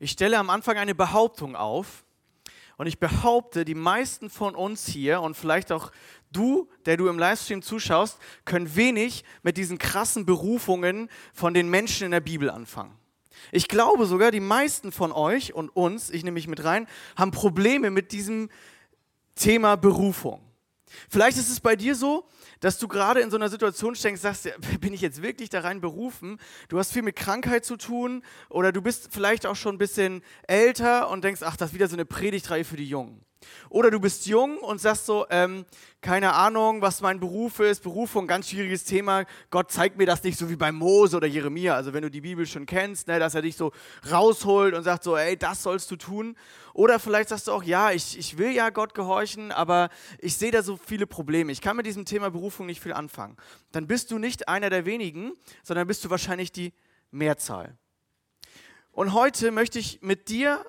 Ich stelle am Anfang eine Behauptung auf und ich behaupte, die meisten von uns hier und vielleicht auch du, der du im Livestream zuschaust, können wenig mit diesen krassen Berufungen von den Menschen in der Bibel anfangen. Ich glaube sogar, die meisten von euch und uns, ich nehme mich mit rein, haben Probleme mit diesem Thema Berufung. Vielleicht ist es bei dir so, dass du gerade in so einer Situation steckst, sagst, bin ich jetzt wirklich da rein berufen? Du hast viel mit Krankheit zu tun oder du bist vielleicht auch schon ein bisschen älter und denkst, ach, das ist wieder so eine Predigtreihe für die Jungen. Oder du bist jung und sagst so, ähm, keine Ahnung, was mein Beruf ist, Berufung, ganz schwieriges Thema. Gott zeigt mir das nicht so wie bei Mose oder Jeremia. Also wenn du die Bibel schon kennst, ne, dass er dich so rausholt und sagt so, ey, das sollst du tun. Oder vielleicht sagst du auch, ja, ich, ich will ja Gott gehorchen, aber ich sehe da so viele Probleme. Ich kann mit diesem Thema Berufung nicht viel anfangen. Dann bist du nicht einer der wenigen, sondern bist du wahrscheinlich die Mehrzahl. Und heute möchte ich mit dir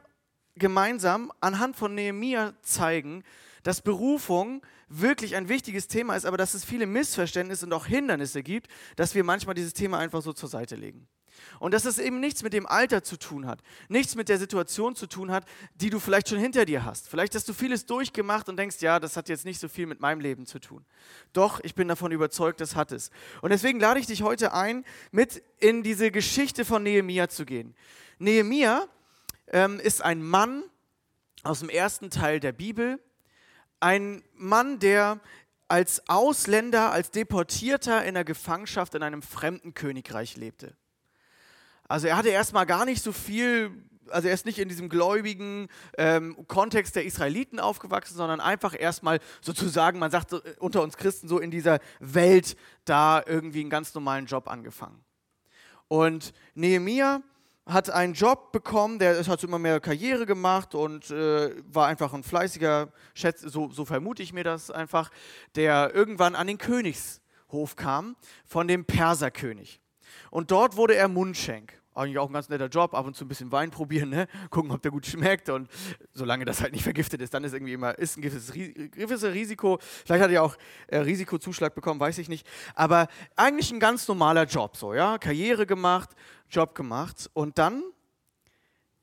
gemeinsam anhand von Nehemia zeigen, dass Berufung wirklich ein wichtiges Thema ist, aber dass es viele Missverständnisse und auch Hindernisse gibt, dass wir manchmal dieses Thema einfach so zur Seite legen. Und dass es eben nichts mit dem Alter zu tun hat, nichts mit der Situation zu tun hat, die du vielleicht schon hinter dir hast. Vielleicht hast du vieles durchgemacht und denkst, ja, das hat jetzt nicht so viel mit meinem Leben zu tun. Doch, ich bin davon überzeugt, das hat es. Und deswegen lade ich dich heute ein, mit in diese Geschichte von Nehemia zu gehen. Nehemia ähm, ist ein Mann aus dem ersten Teil der Bibel, ein Mann, der als Ausländer, als Deportierter in der Gefangenschaft in einem fremden Königreich lebte. Also er hatte erstmal gar nicht so viel, also er ist nicht in diesem gläubigen ähm, Kontext der Israeliten aufgewachsen, sondern einfach erstmal sozusagen, man sagt unter uns Christen so in dieser Welt da irgendwie einen ganz normalen Job angefangen. Und Nehemiah hat einen Job bekommen, der hat immer mehr Karriere gemacht und äh, war einfach ein fleißiger, Schätz, so, so vermute ich mir das einfach, der irgendwann an den Königshof kam von dem Perserkönig. Und dort wurde er Mundschenk. Eigentlich auch ein ganz netter Job, ab und zu ein bisschen Wein probieren, ne? gucken, ob der gut schmeckt und solange das halt nicht vergiftet ist, dann ist irgendwie immer ist ein gewisses, gewisses Risiko. Vielleicht hat er auch äh, Risikozuschlag bekommen, weiß ich nicht. Aber eigentlich ein ganz normaler Job, so ja, Karriere gemacht, Job gemacht und dann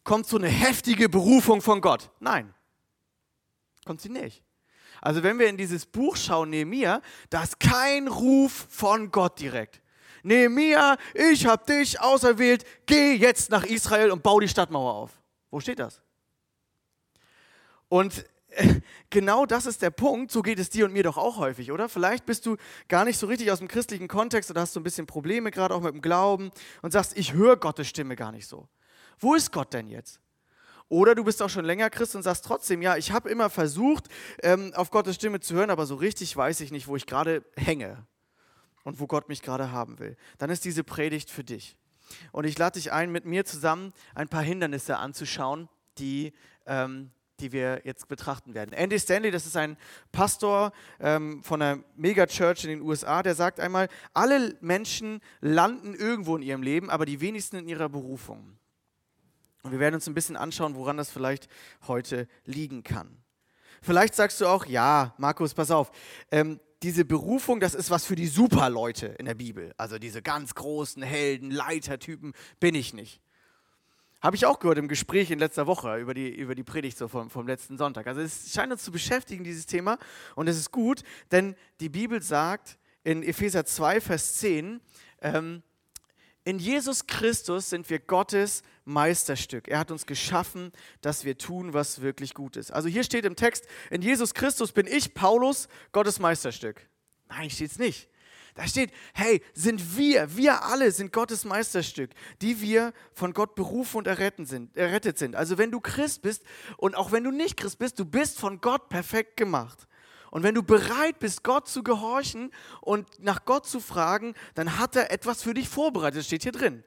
kommt so eine heftige Berufung von Gott. Nein, kommt sie nicht. Also wenn wir in dieses Buch schauen, Nehemiah, da ist kein Ruf von Gott direkt. Nehemiah, ich habe dich auserwählt, geh jetzt nach Israel und bau die Stadtmauer auf. Wo steht das? Und genau das ist der Punkt, so geht es dir und mir doch auch häufig, oder? Vielleicht bist du gar nicht so richtig aus dem christlichen Kontext oder hast so ein bisschen Probleme, gerade auch mit dem Glauben und sagst, ich höre Gottes Stimme gar nicht so. Wo ist Gott denn jetzt? Oder du bist auch schon länger Christ und sagst trotzdem, ja, ich habe immer versucht, ähm, auf Gottes Stimme zu hören, aber so richtig weiß ich nicht, wo ich gerade hänge und wo Gott mich gerade haben will, dann ist diese Predigt für dich. Und ich lade dich ein, mit mir zusammen ein paar Hindernisse anzuschauen, die, ähm, die wir jetzt betrachten werden. Andy Stanley, das ist ein Pastor ähm, von einer Megachurch in den USA, der sagt einmal, alle Menschen landen irgendwo in ihrem Leben, aber die wenigsten in ihrer Berufung. Und wir werden uns ein bisschen anschauen, woran das vielleicht heute liegen kann. Vielleicht sagst du auch, ja, Markus, pass auf, ähm, diese Berufung, das ist was für die Superleute in der Bibel. Also diese ganz großen Helden, Leitertypen bin ich nicht. Habe ich auch gehört im Gespräch in letzter Woche über die, über die Predigt so vom, vom letzten Sonntag. Also es scheint uns zu beschäftigen, dieses Thema. Und es ist gut, denn die Bibel sagt in Epheser 2, Vers 10, ähm, in Jesus Christus sind wir Gottes Meisterstück. Er hat uns geschaffen, dass wir tun, was wirklich gut ist. Also hier steht im Text, in Jesus Christus bin ich, Paulus, Gottes Meisterstück. Nein, steht es nicht. Da steht, hey, sind wir, wir alle sind Gottes Meisterstück, die wir von Gott berufen und errettet sind, errettet sind. Also wenn du Christ bist und auch wenn du nicht Christ bist, du bist von Gott perfekt gemacht. Und wenn du bereit bist, Gott zu gehorchen und nach Gott zu fragen, dann hat er etwas für dich vorbereitet. Das steht hier drin.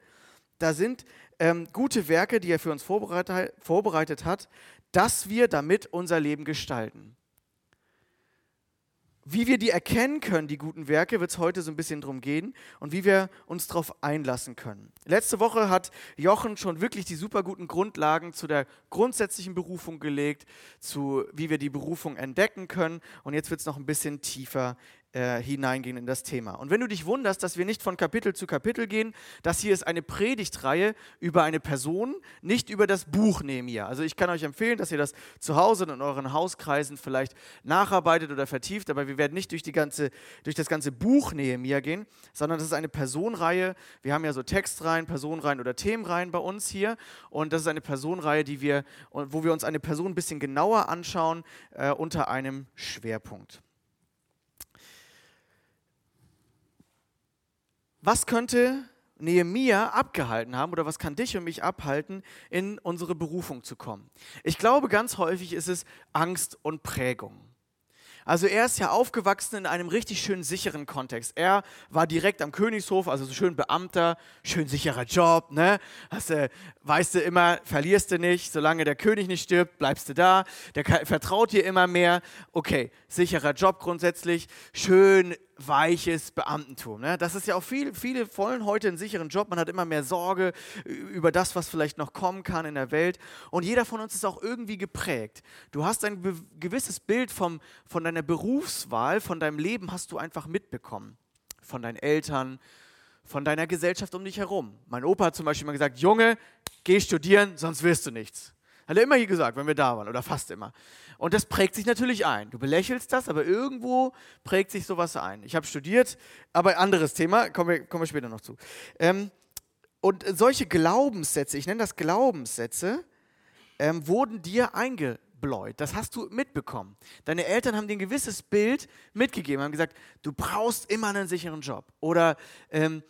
Da sind ähm, gute Werke, die er für uns vorbereitet, vorbereitet hat, dass wir damit unser Leben gestalten. Wie wir die erkennen können, die guten Werke, wird es heute so ein bisschen drum gehen und wie wir uns darauf einlassen können. Letzte Woche hat Jochen schon wirklich die super guten Grundlagen zu der grundsätzlichen Berufung gelegt, zu wie wir die Berufung entdecken können und jetzt wird es noch ein bisschen tiefer äh, hineingehen in das Thema. Und wenn du dich wunderst, dass wir nicht von Kapitel zu Kapitel gehen, das hier ist eine Predigtreihe über eine Person, nicht über das Buch Nehemiah. Also ich kann euch empfehlen, dass ihr das zu Hause in euren Hauskreisen vielleicht nacharbeitet oder vertieft, aber wir werden nicht durch, die ganze, durch das ganze Buch Nehemiah gehen, sondern das ist eine Personenreihe. Wir haben ja so Textreihen, Personenreihen oder Themenreihen bei uns hier und das ist eine Personenreihe, die wir, wo wir uns eine Person ein bisschen genauer anschauen äh, unter einem Schwerpunkt. Was könnte Nehemia abgehalten haben oder was kann dich und mich abhalten, in unsere Berufung zu kommen? Ich glaube, ganz häufig ist es Angst und Prägung. Also er ist ja aufgewachsen in einem richtig schön sicheren Kontext. Er war direkt am Königshof, also so schön Beamter, schön sicherer Job, ne? Hast du, weißt du immer, verlierst du nicht, solange der König nicht stirbt, bleibst du da. Der vertraut dir immer mehr. Okay, sicherer Job grundsätzlich, schön weiches Beamtentum. Ne? Das ist ja auch viel, viele wollen heute einen sicheren Job. Man hat immer mehr Sorge über das, was vielleicht noch kommen kann in der Welt. Und jeder von uns ist auch irgendwie geprägt. Du hast ein gewisses Bild vom, von deiner Berufswahl, von deinem Leben hast du einfach mitbekommen. Von deinen Eltern, von deiner Gesellschaft um dich herum. Mein Opa hat zum Beispiel immer gesagt, Junge, geh studieren, sonst wirst du nichts. Hat er immer hier gesagt, wenn wir da waren, oder fast immer. Und das prägt sich natürlich ein. Du belächelst das, aber irgendwo prägt sich sowas ein. Ich habe studiert, aber anderes Thema, kommen wir, kommen wir später noch zu. Ähm, und solche Glaubenssätze, ich nenne das Glaubenssätze, ähm, wurden dir eingebläut. Das hast du mitbekommen. Deine Eltern haben dir ein gewisses Bild mitgegeben, haben gesagt, du brauchst immer einen sicheren Job. Oder ähm,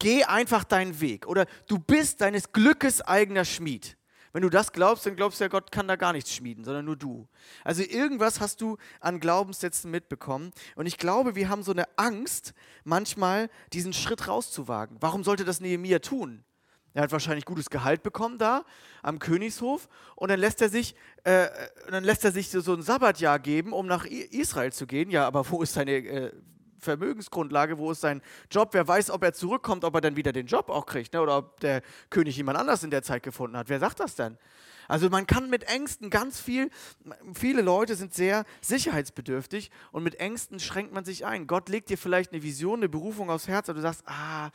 geh einfach deinen Weg. Oder du bist deines Glückes eigener Schmied. Wenn du das glaubst, dann glaubst du ja, Gott kann da gar nichts schmieden, sondern nur du. Also irgendwas hast du an Glaubenssätzen mitbekommen. Und ich glaube, wir haben so eine Angst, manchmal diesen Schritt rauszuwagen. Warum sollte das Nehemiah tun? Er hat wahrscheinlich gutes Gehalt bekommen da am Königshof und dann lässt er sich, äh, dann lässt er sich so, so ein Sabbatjahr geben, um nach Israel zu gehen. Ja, aber wo ist seine äh, Vermögensgrundlage, wo ist sein Job, wer weiß, ob er zurückkommt, ob er dann wieder den Job auch kriegt ne? oder ob der König jemand anders in der Zeit gefunden hat. Wer sagt das denn? Also man kann mit Ängsten ganz viel, viele Leute sind sehr sicherheitsbedürftig und mit Ängsten schränkt man sich ein. Gott legt dir vielleicht eine Vision, eine Berufung aufs Herz und du sagst, ah,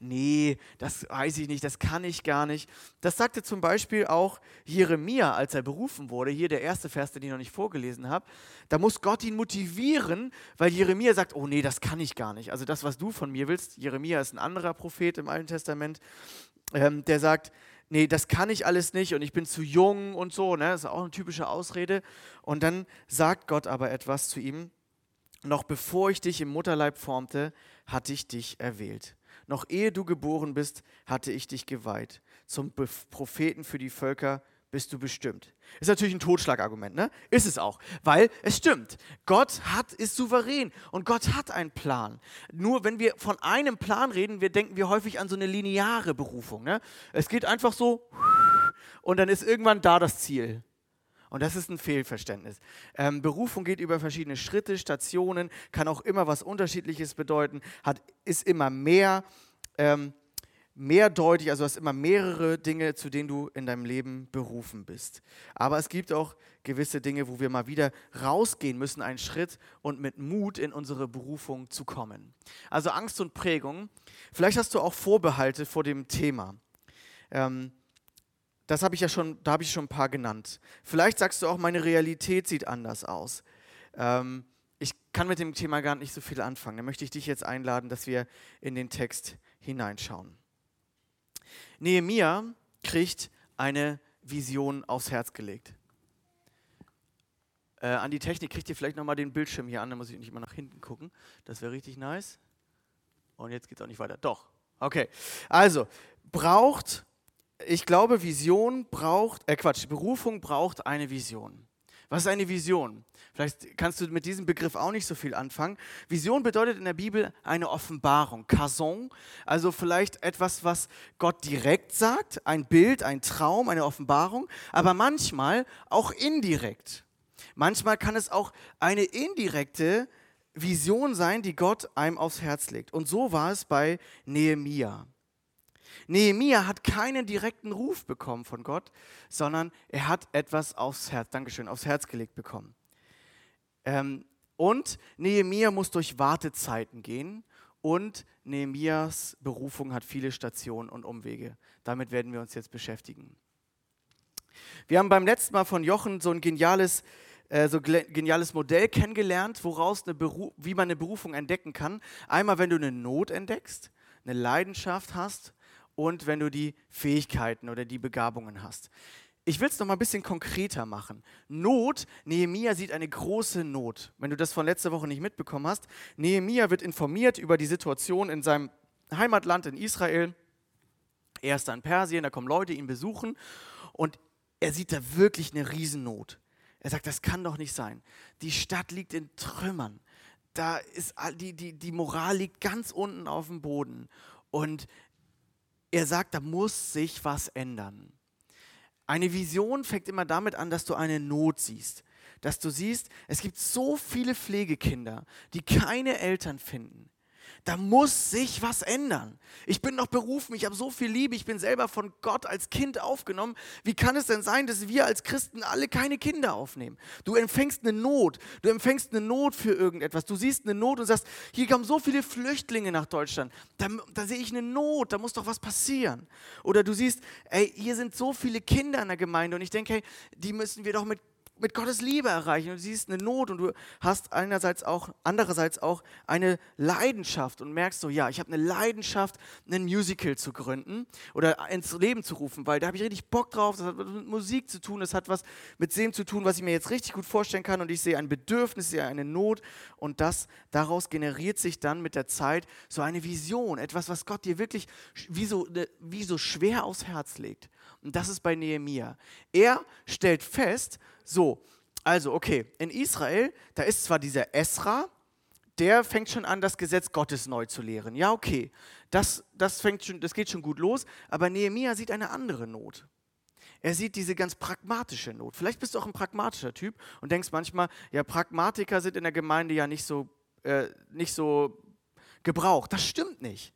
nee, das weiß ich nicht, das kann ich gar nicht. Das sagte zum Beispiel auch Jeremia, als er berufen wurde, hier der erste Vers, den ich noch nicht vorgelesen habe. Da muss Gott ihn motivieren, weil Jeremia sagt, oh nee, das kann ich gar nicht. Also das, was du von mir willst, Jeremia ist ein anderer Prophet im Alten Testament, ähm, der sagt, nee, das kann ich alles nicht und ich bin zu jung und so, ne? Das ist auch eine typische Ausrede. Und dann sagt Gott aber etwas zu ihm, noch bevor ich dich im Mutterleib formte, hatte ich dich erwählt. Noch ehe du geboren bist, hatte ich dich geweiht. Zum Propheten für die Völker bist du bestimmt. Ist natürlich ein Totschlagargument, ne? Ist es auch, weil es stimmt. Gott hat ist souverän und Gott hat einen Plan. Nur wenn wir von einem Plan reden, wir denken wir häufig an so eine lineare Berufung, ne? Es geht einfach so und dann ist irgendwann da das Ziel. Und das ist ein Fehlverständnis. Ähm, Berufung geht über verschiedene Schritte, Stationen, kann auch immer was Unterschiedliches bedeuten, hat, ist immer mehr. Ähm, mehrdeutig, also hast immer mehrere Dinge, zu denen du in deinem Leben berufen bist. Aber es gibt auch gewisse Dinge, wo wir mal wieder rausgehen müssen, einen Schritt und mit Mut in unsere Berufung zu kommen. Also Angst und Prägung. Vielleicht hast du auch Vorbehalte vor dem Thema. Ähm, das habe ich ja schon, da habe ich schon ein paar genannt. Vielleicht sagst du auch, meine Realität sieht anders aus. Ähm, ich kann mit dem Thema gar nicht so viel anfangen. Da möchte ich dich jetzt einladen, dass wir in den Text hineinschauen. Nehemia kriegt eine Vision aufs Herz gelegt. Äh, an die Technik kriegt ihr vielleicht nochmal den Bildschirm hier an, da muss ich nicht mal nach hinten gucken. Das wäre richtig nice. Und jetzt geht es auch nicht weiter. Doch. Okay. Also, braucht, ich glaube, Vision braucht, äh Quatsch, Berufung braucht eine Vision. Was ist eine Vision? Vielleicht kannst du mit diesem Begriff auch nicht so viel anfangen. Vision bedeutet in der Bibel eine Offenbarung, Kason, also vielleicht etwas, was Gott direkt sagt, ein Bild, ein Traum, eine Offenbarung, aber manchmal auch indirekt. Manchmal kann es auch eine indirekte Vision sein, die Gott einem aufs Herz legt. Und so war es bei Nehemia. Nehemia hat keinen direkten Ruf bekommen von Gott, sondern er hat etwas aufs Herz, Dankeschön, aufs Herz gelegt bekommen. Ähm, Und Nehemia muss durch Wartezeiten gehen und Nehemias Berufung hat viele Stationen und Umwege. Damit werden wir uns jetzt beschäftigen. Wir haben beim letzten Mal von Jochen so ein geniales, äh, so geniales Modell kennengelernt, woraus eine wie man eine Berufung entdecken kann. Einmal, wenn du eine Not entdeckst, eine Leidenschaft hast und wenn du die Fähigkeiten oder die Begabungen hast. Ich will es noch mal ein bisschen konkreter machen. Not, Nehemia sieht eine große Not. Wenn du das von letzter Woche nicht mitbekommen hast, Nehemia wird informiert über die Situation in seinem Heimatland in Israel. Er ist in Persien, da kommen Leute ihn besuchen und er sieht da wirklich eine Riesennot. Er sagt, das kann doch nicht sein. Die Stadt liegt in Trümmern. Da ist die, die, die Moral liegt ganz unten auf dem Boden. Und er sagt, da muss sich was ändern. Eine Vision fängt immer damit an, dass du eine Not siehst. Dass du siehst, es gibt so viele Pflegekinder, die keine Eltern finden. Da muss sich was ändern. Ich bin noch berufen, ich habe so viel Liebe, ich bin selber von Gott als Kind aufgenommen. Wie kann es denn sein, dass wir als Christen alle keine Kinder aufnehmen? Du empfängst eine Not, du empfängst eine Not für irgendetwas. Du siehst eine Not und sagst, hier kommen so viele Flüchtlinge nach Deutschland. Da, da sehe ich eine Not, da muss doch was passieren. Oder du siehst, ey, hier sind so viele Kinder in der Gemeinde und ich denke, hey, die müssen wir doch mit mit Gottes Liebe erreichen. Und du siehst eine Not und du hast einerseits auch, andererseits auch eine Leidenschaft und merkst so, ja, ich habe eine Leidenschaft, ein Musical zu gründen oder ins Leben zu rufen, weil da habe ich richtig Bock drauf. Das hat mit Musik zu tun, das hat was mit dem zu tun, was ich mir jetzt richtig gut vorstellen kann. Und ich sehe ein Bedürfnis, sehe eine Not und das daraus generiert sich dann mit der Zeit so eine Vision, etwas, was Gott dir wirklich wie so, ne, wie so schwer aufs Herz legt. Und das ist bei Nehemia. Er stellt fest, so, also okay, in Israel, da ist zwar dieser Esra, der fängt schon an, das Gesetz Gottes neu zu lehren. Ja, okay, das, das, fängt schon, das geht schon gut los, aber Nehemia sieht eine andere Not. Er sieht diese ganz pragmatische Not. Vielleicht bist du auch ein pragmatischer Typ und denkst manchmal, ja, Pragmatiker sind in der Gemeinde ja nicht so, äh, nicht so gebraucht. Das stimmt nicht.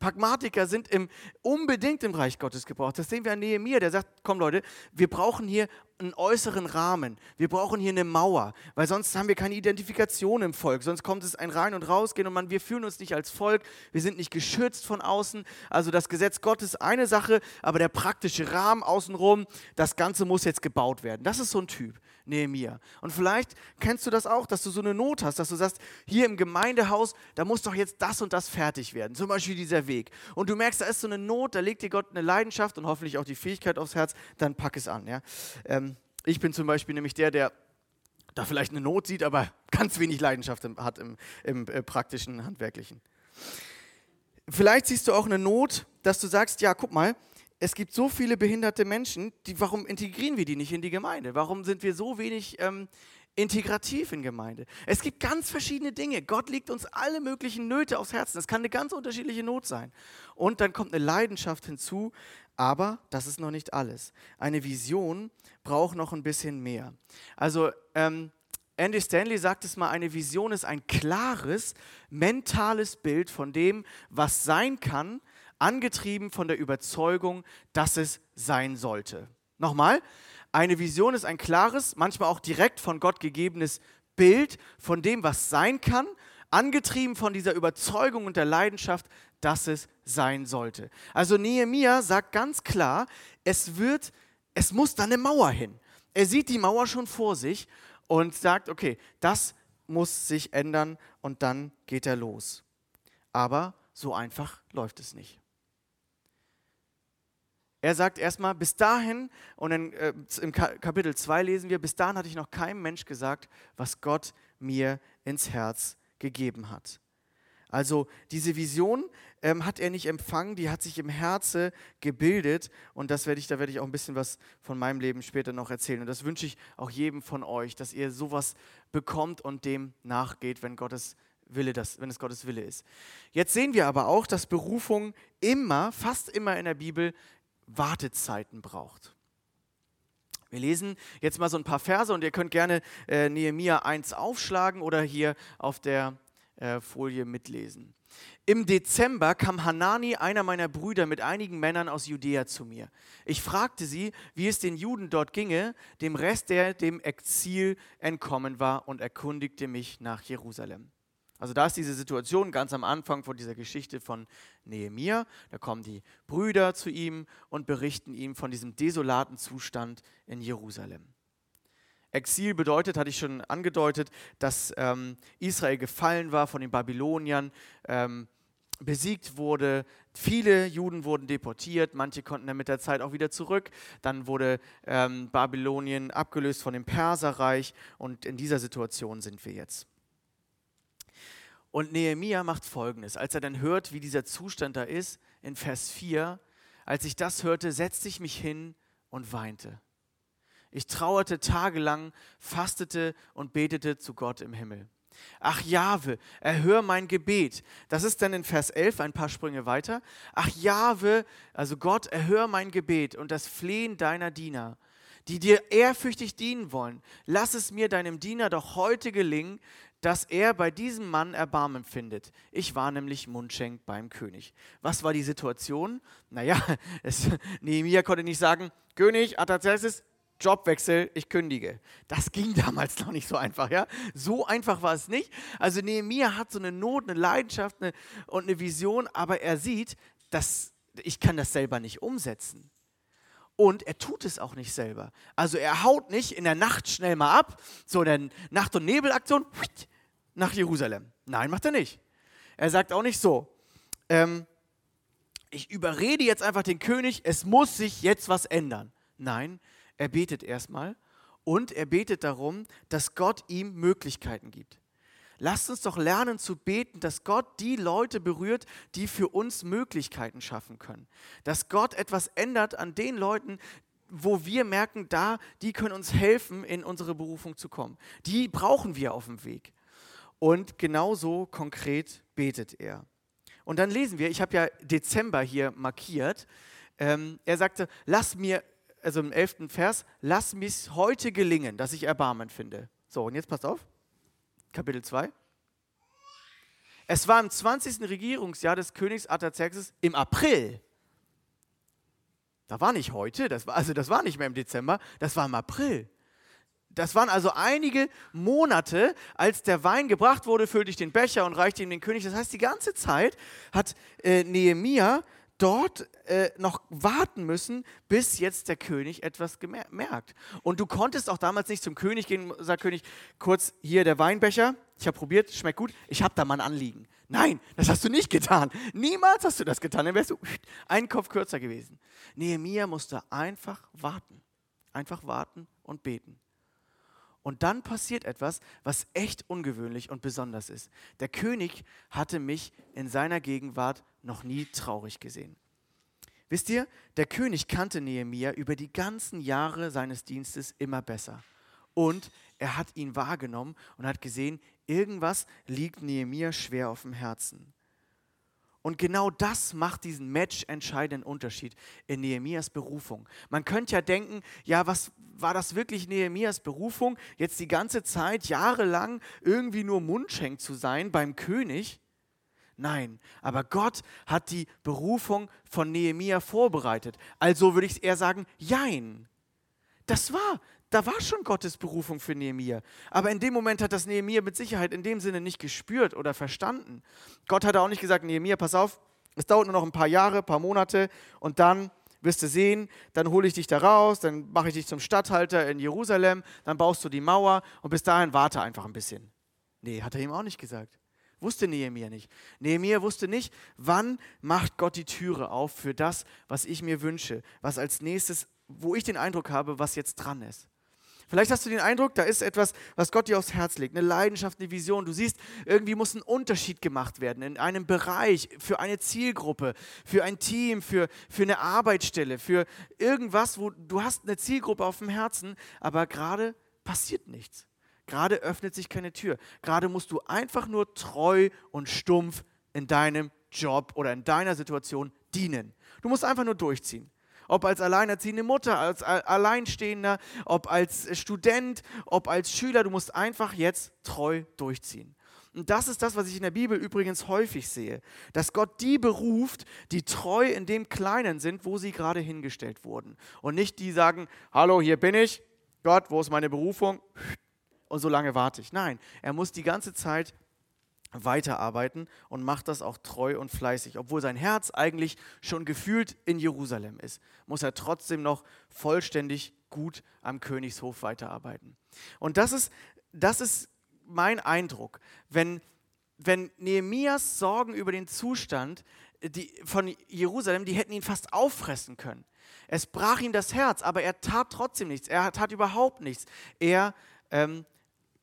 Pragmatiker sind im, unbedingt im Reich Gottes gebraucht. Das sehen wir an Nehemiah, der sagt, komm Leute, wir brauchen hier einen äußeren Rahmen. Wir brauchen hier eine Mauer, weil sonst haben wir keine Identifikation im Volk. Sonst kommt es ein Rein- und Rausgehen und man, wir fühlen uns nicht als Volk. Wir sind nicht geschützt von außen. Also das Gesetz Gottes eine Sache, aber der praktische Rahmen außenrum, das Ganze muss jetzt gebaut werden. Das ist so ein Typ. Nehemiah. Und vielleicht kennst du das auch, dass du so eine Not hast, dass du sagst, hier im Gemeindehaus, da muss doch jetzt das und das fertig werden, zum Beispiel dieser Weg. Und du merkst, da ist so eine Not, da legt dir Gott eine Leidenschaft und hoffentlich auch die Fähigkeit aufs Herz, dann pack es an. Ja? Ähm, ich bin zum Beispiel nämlich der, der da vielleicht eine Not sieht, aber ganz wenig Leidenschaft hat im, im äh, praktischen, handwerklichen. Vielleicht siehst du auch eine Not, dass du sagst, ja, guck mal, es gibt so viele behinderte Menschen, die, warum integrieren wir die nicht in die Gemeinde? Warum sind wir so wenig ähm, integrativ in Gemeinde? Es gibt ganz verschiedene Dinge. Gott legt uns alle möglichen Nöte aufs Herzen. Das kann eine ganz unterschiedliche Not sein. Und dann kommt eine Leidenschaft hinzu, aber das ist noch nicht alles. Eine Vision braucht noch ein bisschen mehr. Also ähm, Andy Stanley sagt es mal, eine Vision ist ein klares mentales Bild von dem, was sein kann, angetrieben von der Überzeugung, dass es sein sollte. Nochmal, eine Vision ist ein klares, manchmal auch direkt von Gott gegebenes Bild von dem, was sein kann, angetrieben von dieser Überzeugung und der Leidenschaft, dass es sein sollte. Also Nehemia sagt ganz klar, es wird, es muss da eine Mauer hin. Er sieht die Mauer schon vor sich und sagt, okay, das muss sich ändern und dann geht er los. Aber so einfach läuft es nicht. Er sagt erstmal, bis dahin, und in, äh, im Kapitel 2 lesen wir, bis dahin hatte ich noch keinem Mensch gesagt, was Gott mir ins Herz gegeben hat. Also diese Vision ähm, hat er nicht empfangen, die hat sich im Herzen gebildet und das werde ich, da werde ich auch ein bisschen was von meinem Leben später noch erzählen. Und das wünsche ich auch jedem von euch, dass ihr sowas bekommt und dem nachgeht, wenn Gottes Wille das, wenn es Gottes Wille ist. Jetzt sehen wir aber auch, dass Berufung immer, fast immer in der Bibel Wartezeiten braucht. Wir lesen jetzt mal so ein paar Verse und ihr könnt gerne äh, Nehemia 1 aufschlagen oder hier auf der äh, Folie mitlesen. Im Dezember kam Hanani, einer meiner Brüder, mit einigen Männern aus Judäa zu mir. Ich fragte sie, wie es den Juden dort ginge, dem Rest, der dem Exil entkommen war, und erkundigte mich nach Jerusalem. Also da ist diese Situation ganz am Anfang von dieser Geschichte von Nehemia. Da kommen die Brüder zu ihm und berichten ihm von diesem desolaten Zustand in Jerusalem. Exil bedeutet, hatte ich schon angedeutet, dass ähm, Israel gefallen war von den Babyloniern. Ähm, besiegt wurde. Viele Juden wurden deportiert, manche konnten dann mit der Zeit auch wieder zurück. Dann wurde ähm, Babylonien abgelöst von dem Perserreich und in dieser Situation sind wir jetzt. Und Nehemia macht folgendes: Als er dann hört, wie dieser Zustand da ist, in Vers 4, als ich das hörte, setzte ich mich hin und weinte. Ich trauerte tagelang, fastete und betete zu Gott im Himmel. Ach Jahwe, erhör mein Gebet. Das ist dann in Vers 11, ein paar Sprünge weiter. Ach Jahwe, also Gott, erhör mein Gebet und das Flehen deiner Diener, die dir ehrfürchtig dienen wollen. Lass es mir deinem Diener doch heute gelingen, dass er bei diesem Mann Erbarmen findet. Ich war nämlich Mundschenk beim König. Was war die Situation? Naja, es, Nehemiah konnte nicht sagen, König, Artaxerxes, Jobwechsel, ich kündige. Das ging damals noch nicht so einfach, ja. So einfach war es nicht. Also Nehemiah hat so eine Not, eine Leidenschaft eine, und eine Vision, aber er sieht, dass ich kann das selber nicht umsetzen. Und er tut es auch nicht selber. Also er haut nicht in der Nacht schnell mal ab, so eine Nacht- und Nebelaktion nach Jerusalem. Nein, macht er nicht. Er sagt auch nicht so, ähm, ich überrede jetzt einfach den König, es muss sich jetzt was ändern. Nein, er betet erstmal und er betet darum, dass Gott ihm Möglichkeiten gibt. Lasst uns doch lernen zu beten, dass Gott die Leute berührt, die für uns Möglichkeiten schaffen können. Dass Gott etwas ändert an den Leuten, wo wir merken, da, die können uns helfen, in unsere Berufung zu kommen. Die brauchen wir auf dem Weg. Und genauso konkret betet er. Und dann lesen wir, ich habe ja Dezember hier markiert, ähm, er sagte, lass mir also im 11. Vers, lass mich heute gelingen, dass ich Erbarmen finde. So, und jetzt passt auf, Kapitel 2. Es war im 20. Regierungsjahr des Königs Artaxerxes im April. Da war nicht heute, das war, also das war nicht mehr im Dezember, das war im April. Das waren also einige Monate, als der Wein gebracht wurde, füllte ich den Becher und reichte ihm den König. Das heißt, die ganze Zeit hat äh, Nehemia dort äh, noch warten müssen, bis jetzt der König etwas merkt. Und du konntest auch damals nicht zum König gehen, sagt König, kurz hier der Weinbecher, ich habe probiert, schmeckt gut, ich habe da mal ein Anliegen. Nein, das hast du nicht getan. Niemals hast du das getan, dann wärst du einen Kopf kürzer gewesen. Nehemiah musste einfach warten. Einfach warten und beten. Und dann passiert etwas, was echt ungewöhnlich und besonders ist. Der König hatte mich in seiner Gegenwart noch nie traurig gesehen. Wisst ihr, der König kannte Nehemia über die ganzen Jahre seines Dienstes immer besser. Und er hat ihn wahrgenommen und hat gesehen, irgendwas liegt Nehemia schwer auf dem Herzen. Und genau das macht diesen matchentscheidenden Unterschied in Nehemias Berufung. Man könnte ja denken, ja, was war das wirklich Nehemias Berufung, jetzt die ganze Zeit, jahrelang irgendwie nur Mundschenk zu sein beim König? Nein, aber Gott hat die Berufung von Nehemia vorbereitet. Also würde ich eher sagen, jein. Das war da war schon Gottes Berufung für Nehemia. Aber in dem Moment hat das Nehemia mit Sicherheit in dem Sinne nicht gespürt oder verstanden. Gott hat auch nicht gesagt, Nehemia, pass auf, es dauert nur noch ein paar Jahre, ein paar Monate und dann wirst du sehen, dann hole ich dich da raus, dann mache ich dich zum Statthalter in Jerusalem, dann baust du die Mauer und bis dahin warte einfach ein bisschen. Nee, hat er ihm auch nicht gesagt. Wusste Nehemia nicht. Nehemia wusste nicht, wann macht Gott die Türe auf für das, was ich mir wünsche, was als nächstes, wo ich den Eindruck habe, was jetzt dran ist. Vielleicht hast du den Eindruck, da ist etwas, was Gott dir aufs Herz legt, eine Leidenschaft, eine Vision. Du siehst, irgendwie muss ein Unterschied gemacht werden in einem Bereich, für eine Zielgruppe, für ein Team, für, für eine Arbeitsstelle, für irgendwas, wo du hast eine Zielgruppe auf dem Herzen, aber gerade passiert nichts. Gerade öffnet sich keine Tür. Gerade musst du einfach nur treu und stumpf in deinem Job oder in deiner Situation dienen. Du musst einfach nur durchziehen ob als alleinerziehende Mutter, als Alleinstehender, ob als Student, ob als Schüler. Du musst einfach jetzt treu durchziehen. Und das ist das, was ich in der Bibel übrigens häufig sehe, dass Gott die beruft, die treu in dem Kleinen sind, wo sie gerade hingestellt wurden. Und nicht die sagen, hallo, hier bin ich, Gott, wo ist meine Berufung? Und so lange warte ich. Nein, er muss die ganze Zeit weiterarbeiten und macht das auch treu und fleißig. Obwohl sein Herz eigentlich schon gefühlt in Jerusalem ist, muss er trotzdem noch vollständig gut am Königshof weiterarbeiten. Und das ist, das ist mein Eindruck, wenn, wenn Nehemias Sorgen über den Zustand die, von Jerusalem, die hätten ihn fast auffressen können. Es brach ihm das Herz, aber er tat trotzdem nichts. Er tat überhaupt nichts. Er ähm,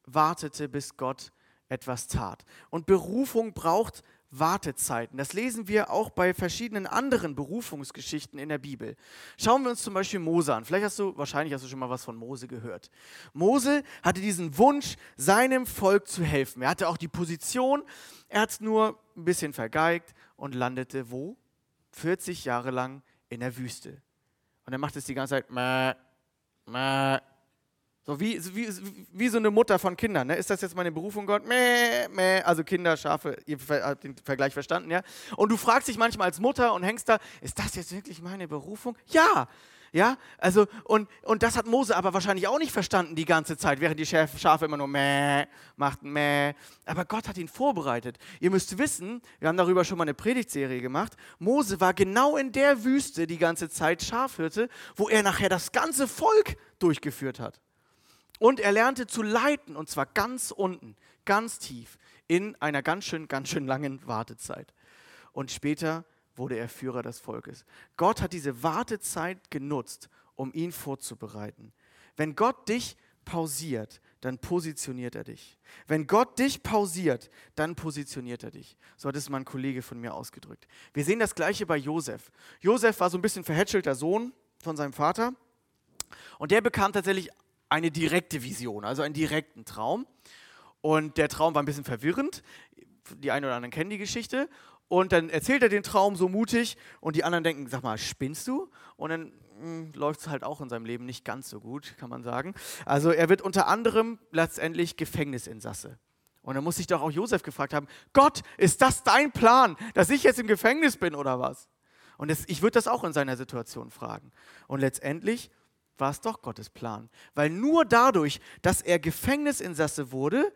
wartete, bis Gott etwas tat. Und Berufung braucht Wartezeiten. Das lesen wir auch bei verschiedenen anderen Berufungsgeschichten in der Bibel. Schauen wir uns zum Beispiel Mose an. Vielleicht hast du, wahrscheinlich hast du schon mal was von Mose gehört. Mose hatte diesen Wunsch, seinem Volk zu helfen. Er hatte auch die Position, er hat es nur ein bisschen vergeigt und landete wo? 40 Jahre lang in der Wüste. Und er macht es die ganze Zeit, mäh, mäh, so wie, wie, wie so eine Mutter von Kindern. Ne? Ist das jetzt meine Berufung, Gott? Mäh, mäh. Also Kinder, Schafe, ihr habt den Vergleich verstanden, ja? Und du fragst dich manchmal als Mutter und hängst da, ist das jetzt wirklich meine Berufung? Ja, ja, also und, und das hat Mose aber wahrscheinlich auch nicht verstanden die ganze Zeit, während die Schafe immer nur mäh machten, mäh. Aber Gott hat ihn vorbereitet. Ihr müsst wissen, wir haben darüber schon mal eine Predigtserie gemacht. Mose war genau in der Wüste die ganze Zeit Schafhirte, wo er nachher das ganze Volk durchgeführt hat. Und er lernte zu leiten, und zwar ganz unten, ganz tief, in einer ganz schön, ganz schön langen Wartezeit. Und später wurde er Führer des Volkes. Gott hat diese Wartezeit genutzt, um ihn vorzubereiten. Wenn Gott dich pausiert, dann positioniert er dich. Wenn Gott dich pausiert, dann positioniert er dich. So hat es mein Kollege von mir ausgedrückt. Wir sehen das gleiche bei Josef. Josef war so ein bisschen verhätschelter Sohn von seinem Vater und der bekam tatsächlich eine direkte Vision, also einen direkten Traum. Und der Traum war ein bisschen verwirrend. Die einen oder anderen kennen die Geschichte. Und dann erzählt er den Traum so mutig und die anderen denken, sag mal, spinnst du? Und dann hm, läuft es halt auch in seinem Leben nicht ganz so gut, kann man sagen. Also er wird unter anderem letztendlich Gefängnisinsasse. Und dann muss sich doch auch Josef gefragt haben, Gott, ist das dein Plan, dass ich jetzt im Gefängnis bin oder was? Und das, ich würde das auch in seiner Situation fragen. Und letztendlich war es doch Gottes Plan. Weil nur dadurch, dass er Gefängnisinsasse wurde,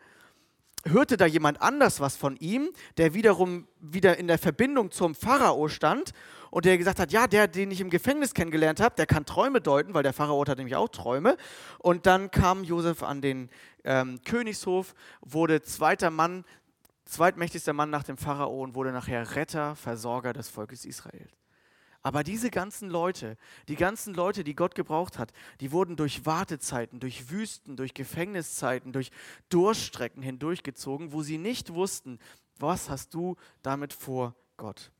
hörte da jemand anders was von ihm, der wiederum wieder in der Verbindung zum Pharao stand und der gesagt hat, ja, der, den ich im Gefängnis kennengelernt habe, der kann Träume deuten, weil der Pharao hat nämlich auch Träume. Und dann kam Josef an den ähm, Königshof, wurde zweiter Mann, zweitmächtigster Mann nach dem Pharao und wurde nachher Retter, Versorger des Volkes Israel. Aber diese ganzen Leute, die ganzen Leute, die Gott gebraucht hat, die wurden durch Wartezeiten, durch Wüsten, durch Gefängniszeiten, durch Durchstrecken hindurchgezogen, wo sie nicht wussten, was hast du damit vor, Gott.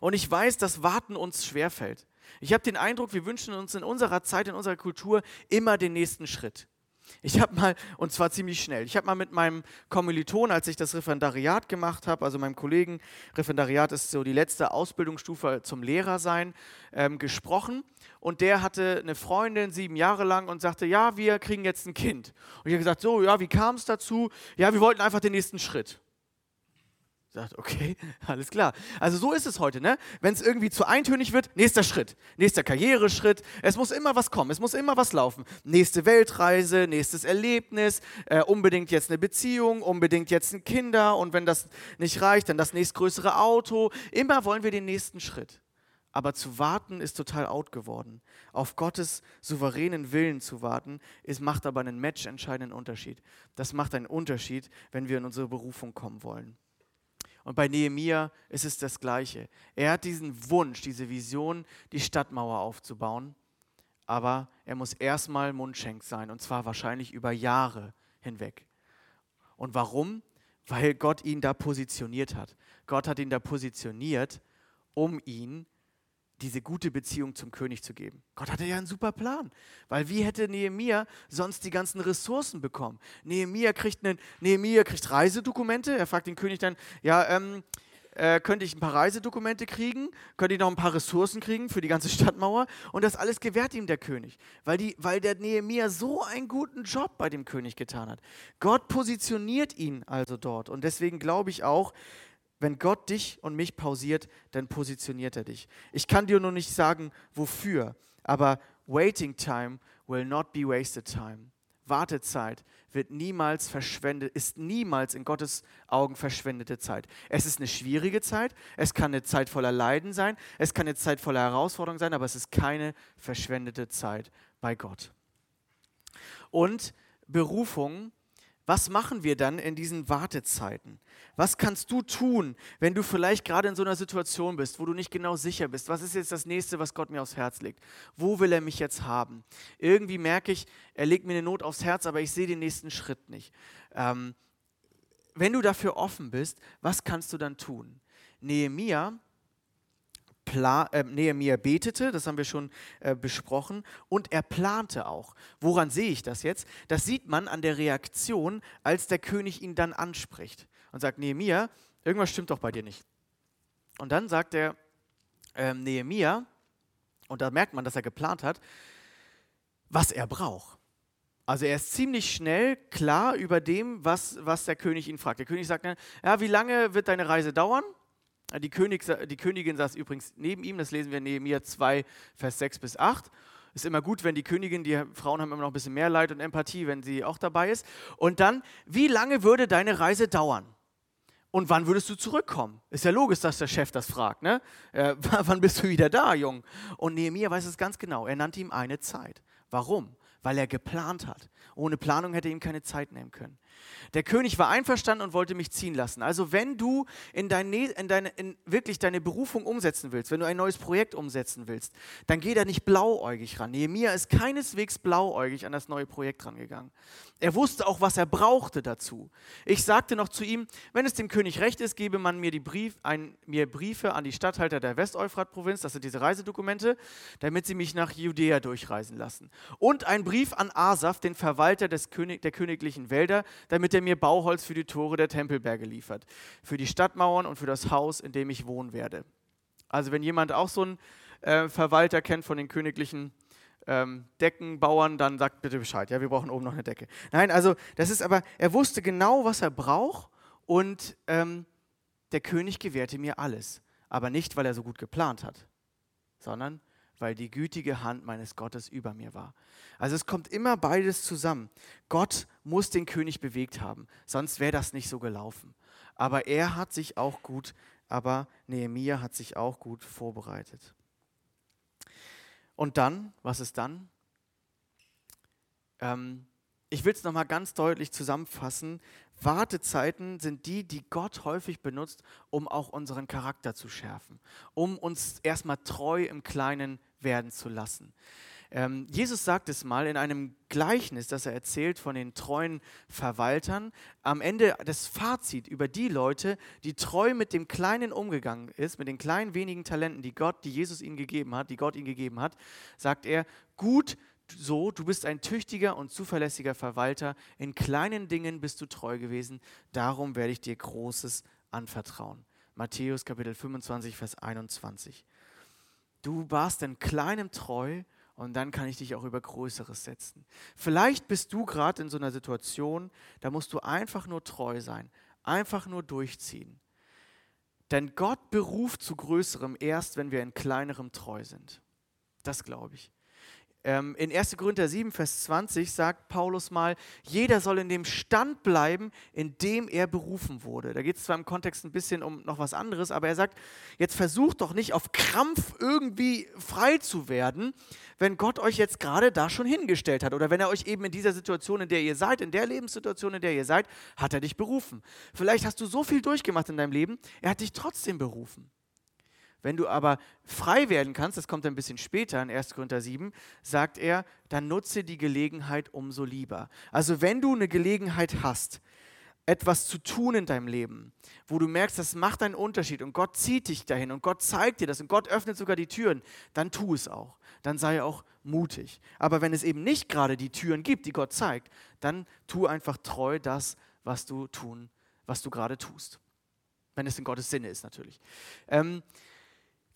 Und ich weiß, dass Warten uns schwerfällt. Ich habe den Eindruck, wir wünschen uns in unserer Zeit, in unserer Kultur immer den nächsten Schritt. Ich habe mal, und zwar ziemlich schnell, ich habe mal mit meinem Kommiliton, als ich das Referendariat gemacht habe, also meinem Kollegen, Referendariat ist so die letzte Ausbildungsstufe zum Lehrer sein, ähm, gesprochen. Und der hatte eine Freundin sieben Jahre lang und sagte, ja, wir kriegen jetzt ein Kind. Und ich habe gesagt, so, ja, wie kam es dazu? Ja, wir wollten einfach den nächsten Schritt sagt, okay, alles klar. Also so ist es heute, ne? Wenn es irgendwie zu eintönig wird, nächster Schritt, nächster Karriereschritt. Es muss immer was kommen, es muss immer was laufen. Nächste Weltreise, nächstes Erlebnis, äh, unbedingt jetzt eine Beziehung, unbedingt jetzt ein Kinder und wenn das nicht reicht, dann das nächstgrößere Auto. Immer wollen wir den nächsten Schritt. Aber zu warten ist total out geworden. Auf Gottes souveränen Willen zu warten, ist, macht aber einen matchentscheidenden Unterschied. Das macht einen Unterschied, wenn wir in unsere Berufung kommen wollen. Und bei Nehemia ist es das Gleiche. Er hat diesen Wunsch, diese Vision, die Stadtmauer aufzubauen. Aber er muss erstmal Mundschenk sein und zwar wahrscheinlich über Jahre hinweg. Und warum? Weil Gott ihn da positioniert hat. Gott hat ihn da positioniert, um ihn diese gute Beziehung zum König zu geben. Gott hatte ja einen super Plan, weil wie hätte Nehemia sonst die ganzen Ressourcen bekommen? Nehemia kriegt, einen, Nehemia kriegt Reisedokumente, er fragt den König dann, ja, ähm, äh, könnte ich ein paar Reisedokumente kriegen, könnte ich noch ein paar Ressourcen kriegen für die ganze Stadtmauer und das alles gewährt ihm der König, weil, die, weil der Nehemia so einen guten Job bei dem König getan hat. Gott positioniert ihn also dort und deswegen glaube ich auch, wenn Gott dich und mich pausiert, dann positioniert er dich. Ich kann dir nur nicht sagen, wofür, aber waiting time will not be wasted time. Wartezeit wird niemals verschwendet, ist niemals in Gottes Augen verschwendete Zeit. Es ist eine schwierige Zeit, es kann eine Zeit voller Leiden sein, es kann eine Zeit voller Herausforderungen sein, aber es ist keine verschwendete Zeit bei Gott. Und Berufung was machen wir dann in diesen Wartezeiten? Was kannst du tun, wenn du vielleicht gerade in so einer Situation bist, wo du nicht genau sicher bist? Was ist jetzt das nächste, was Gott mir aufs Herz legt? Wo will er mich jetzt haben? Irgendwie merke ich, er legt mir eine Not aufs Herz, aber ich sehe den nächsten Schritt nicht. Ähm, wenn du dafür offen bist, was kannst du dann tun? Nehemia Pla äh, Nehemiah betete, das haben wir schon äh, besprochen, und er plante auch. Woran sehe ich das jetzt? Das sieht man an der Reaktion, als der König ihn dann anspricht und sagt, Nehemiah, irgendwas stimmt doch bei dir nicht. Und dann sagt er, äh, Nehemia, und da merkt man, dass er geplant hat, was er braucht. Also er ist ziemlich schnell klar über dem, was, was der König ihn fragt. Der König sagt, ja, wie lange wird deine Reise dauern? Die, König, die Königin saß übrigens neben ihm, das lesen wir in Nehemiah 2, Vers 6 bis 8. Ist immer gut, wenn die Königin, die Frauen haben immer noch ein bisschen mehr Leid und Empathie, wenn sie auch dabei ist. Und dann, wie lange würde deine Reise dauern? Und wann würdest du zurückkommen? Ist ja logisch, dass der Chef das fragt. Ne? Äh, wann bist du wieder da, Jung? Und Nehemiah weiß es ganz genau. Er nannte ihm eine Zeit. Warum? Weil er geplant hat. Ohne Planung hätte er ihm keine Zeit nehmen können. Der König war einverstanden und wollte mich ziehen lassen. Also wenn du in, dein, in, deine, in wirklich deine Berufung umsetzen willst, wenn du ein neues Projekt umsetzen willst, dann geh da nicht blauäugig ran. Nehemiah ist keineswegs blauäugig an das neue Projekt rangegangen. Er wusste auch, was er brauchte dazu. Ich sagte noch zu ihm, wenn es dem König recht ist, gebe man mir, die Brief, ein, mir Briefe an die Statthalter der Westeuphrat-Provinz, das sind diese Reisedokumente, damit sie mich nach Judäa durchreisen lassen. Und ein Brief an Asaf, den Verwalter des König, der königlichen Wälder, damit er mir Bauholz für die Tore der Tempelberge liefert, für die Stadtmauern und für das Haus, in dem ich wohnen werde. Also wenn jemand auch so einen äh, Verwalter kennt von den königlichen ähm, Deckenbauern, dann sagt bitte Bescheid. Ja, wir brauchen oben noch eine Decke. Nein, also das ist aber, er wusste genau, was er braucht und ähm, der König gewährte mir alles. Aber nicht, weil er so gut geplant hat, sondern weil die gütige Hand meines Gottes über mir war. Also es kommt immer beides zusammen. Gott muss den König bewegt haben, sonst wäre das nicht so gelaufen. Aber er hat sich auch gut, aber Nehemiah hat sich auch gut vorbereitet. Und dann, was ist dann? Ähm, ich will es nochmal ganz deutlich zusammenfassen. Wartezeiten sind die, die Gott häufig benutzt, um auch unseren Charakter zu schärfen, um uns erstmal treu im Kleinen werden zu lassen. Ähm, Jesus sagt es mal in einem Gleichnis, das er erzählt von den treuen Verwaltern, am Ende das Fazit über die Leute, die treu mit dem Kleinen umgegangen ist, mit den kleinen wenigen Talenten, die Gott, die Jesus ihnen gegeben hat, die Gott ihnen gegeben hat, sagt er, gut so, du bist ein tüchtiger und zuverlässiger Verwalter, in kleinen Dingen bist du treu gewesen, darum werde ich dir Großes anvertrauen. Matthäus Kapitel 25, Vers 21. Du warst in kleinem treu und dann kann ich dich auch über Größeres setzen. Vielleicht bist du gerade in so einer Situation, da musst du einfach nur treu sein, einfach nur durchziehen. Denn Gott beruft zu Größerem erst, wenn wir in kleinerem treu sind. Das glaube ich. Ähm, in 1. Korinther 7, Vers 20 sagt Paulus mal, jeder soll in dem Stand bleiben, in dem er berufen wurde. Da geht es zwar im Kontext ein bisschen um noch was anderes, aber er sagt, jetzt versucht doch nicht auf Krampf irgendwie frei zu werden, wenn Gott euch jetzt gerade da schon hingestellt hat oder wenn er euch eben in dieser Situation, in der ihr seid, in der Lebenssituation, in der ihr seid, hat er dich berufen. Vielleicht hast du so viel durchgemacht in deinem Leben, er hat dich trotzdem berufen. Wenn du aber frei werden kannst, das kommt ein bisschen später in 1. Korinther 7, sagt er, dann nutze die Gelegenheit umso lieber. Also wenn du eine Gelegenheit hast, etwas zu tun in deinem Leben, wo du merkst, das macht einen Unterschied und Gott zieht dich dahin und Gott zeigt dir das und Gott öffnet sogar die Türen, dann tu es auch. Dann sei auch mutig. Aber wenn es eben nicht gerade die Türen gibt, die Gott zeigt, dann tu einfach treu das, was du tun, was du gerade tust. wenn es in Gottes Sinne ist natürlich. Ähm,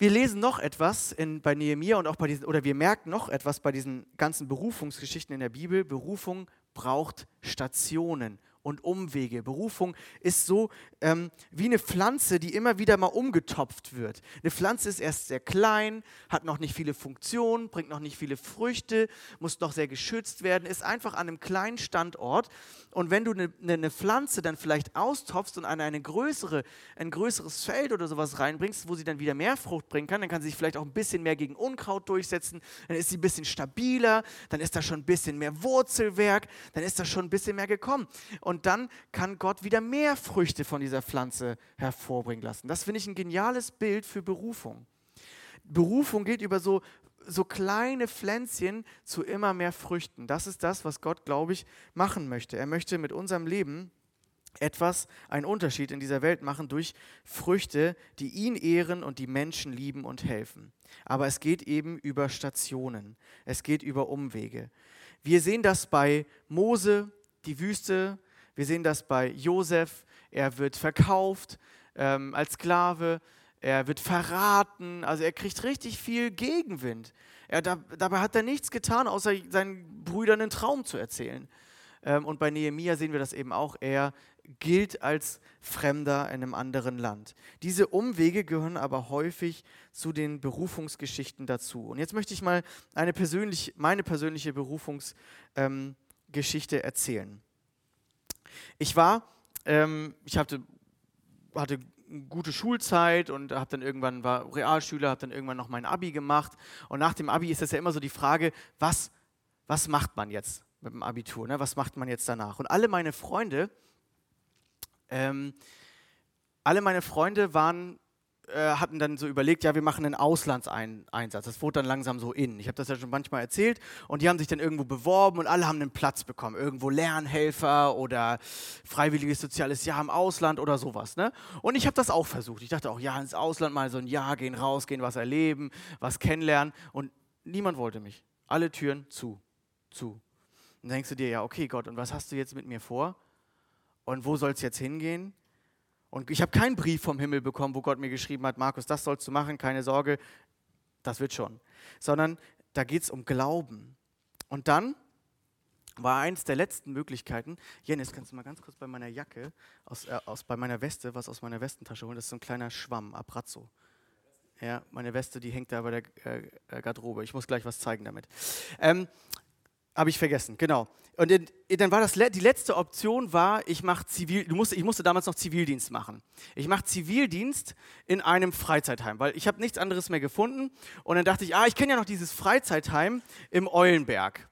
wir lesen noch etwas in, bei Nehemiah und auch bei diesen, oder wir merken noch etwas bei diesen ganzen Berufungsgeschichten in der Bibel. Berufung braucht Stationen und Umwege. Berufung ist so ähm, wie eine Pflanze, die immer wieder mal umgetopft wird. Eine Pflanze ist erst sehr klein, hat noch nicht viele Funktionen, bringt noch nicht viele Früchte, muss noch sehr geschützt werden, ist einfach an einem kleinen Standort. Und wenn du eine, eine Pflanze dann vielleicht austopfst und an eine größere, ein größeres Feld oder sowas reinbringst, wo sie dann wieder mehr Frucht bringen kann, dann kann sie sich vielleicht auch ein bisschen mehr gegen Unkraut durchsetzen, dann ist sie ein bisschen stabiler, dann ist da schon ein bisschen mehr Wurzelwerk, dann ist da schon ein bisschen mehr gekommen. Und dann kann Gott wieder mehr Früchte von dieser Pflanze hervorbringen lassen. Das finde ich ein geniales Bild für Berufung. Berufung geht über so, so kleine Pflänzchen zu immer mehr Früchten. Das ist das, was Gott, glaube ich, machen möchte. Er möchte mit unserem Leben etwas, einen Unterschied in dieser Welt machen durch Früchte, die ihn ehren und die Menschen lieben und helfen. Aber es geht eben über Stationen, es geht über Umwege. Wir sehen das bei Mose, die Wüste, wir sehen das bei Josef, er wird verkauft ähm, als Sklave, er wird verraten, also er kriegt richtig viel Gegenwind. Er, da, dabei hat er nichts getan, außer seinen Brüdern einen Traum zu erzählen. Ähm, und bei Nehemia sehen wir das eben auch. Er gilt als Fremder in einem anderen Land. Diese Umwege gehören aber häufig zu den Berufungsgeschichten dazu. Und jetzt möchte ich mal eine persönlich, meine persönliche Berufungsgeschichte ähm, erzählen. Ich war, ähm, ich hatte, hatte gute Schulzeit und habe dann irgendwann war Realschüler, habe dann irgendwann noch mein Abi gemacht und nach dem Abi ist das ja immer so die Frage, was, was macht man jetzt mit dem Abitur, ne? was macht man jetzt danach? Und alle meine Freunde, ähm, alle meine Freunde waren äh, hatten dann so überlegt, ja, wir machen einen Auslandseinsatz. Das wurde dann langsam so in. Ich habe das ja schon manchmal erzählt. Und die haben sich dann irgendwo beworben und alle haben einen Platz bekommen. Irgendwo Lernhelfer oder freiwilliges soziales Jahr im Ausland oder sowas. Ne? Und ich habe das auch versucht. Ich dachte auch, ja, ins Ausland mal so ein Jahr gehen, rausgehen, was erleben, was kennenlernen. Und niemand wollte mich. Alle Türen zu, zu. Und dann denkst du dir, ja, okay, Gott, und was hast du jetzt mit mir vor? Und wo soll es jetzt hingehen? Und ich habe keinen Brief vom Himmel bekommen, wo Gott mir geschrieben hat, Markus, das sollst du machen, keine Sorge, das wird schon. Sondern da geht es um Glauben. Und dann war eins der letzten Möglichkeiten, Janis, kannst du mal ganz kurz bei meiner Jacke, aus, äh, aus, bei meiner Weste, was aus meiner Westentasche holen, das ist so ein kleiner Schwamm, Abrazzo. Ja, meine Weste, die hängt da bei der äh, äh Garderobe. Ich muss gleich was zeigen damit. Ähm, Habe ich vergessen, genau. Und dann war das die letzte Option war, ich mache Zivil, du musst, ich musste damals noch Zivildienst machen. Ich mache Zivildienst in einem Freizeitheim, weil ich habe nichts anderes mehr gefunden. Und dann dachte ich, ah, ich kenne ja noch dieses Freizeitheim im Eulenberg.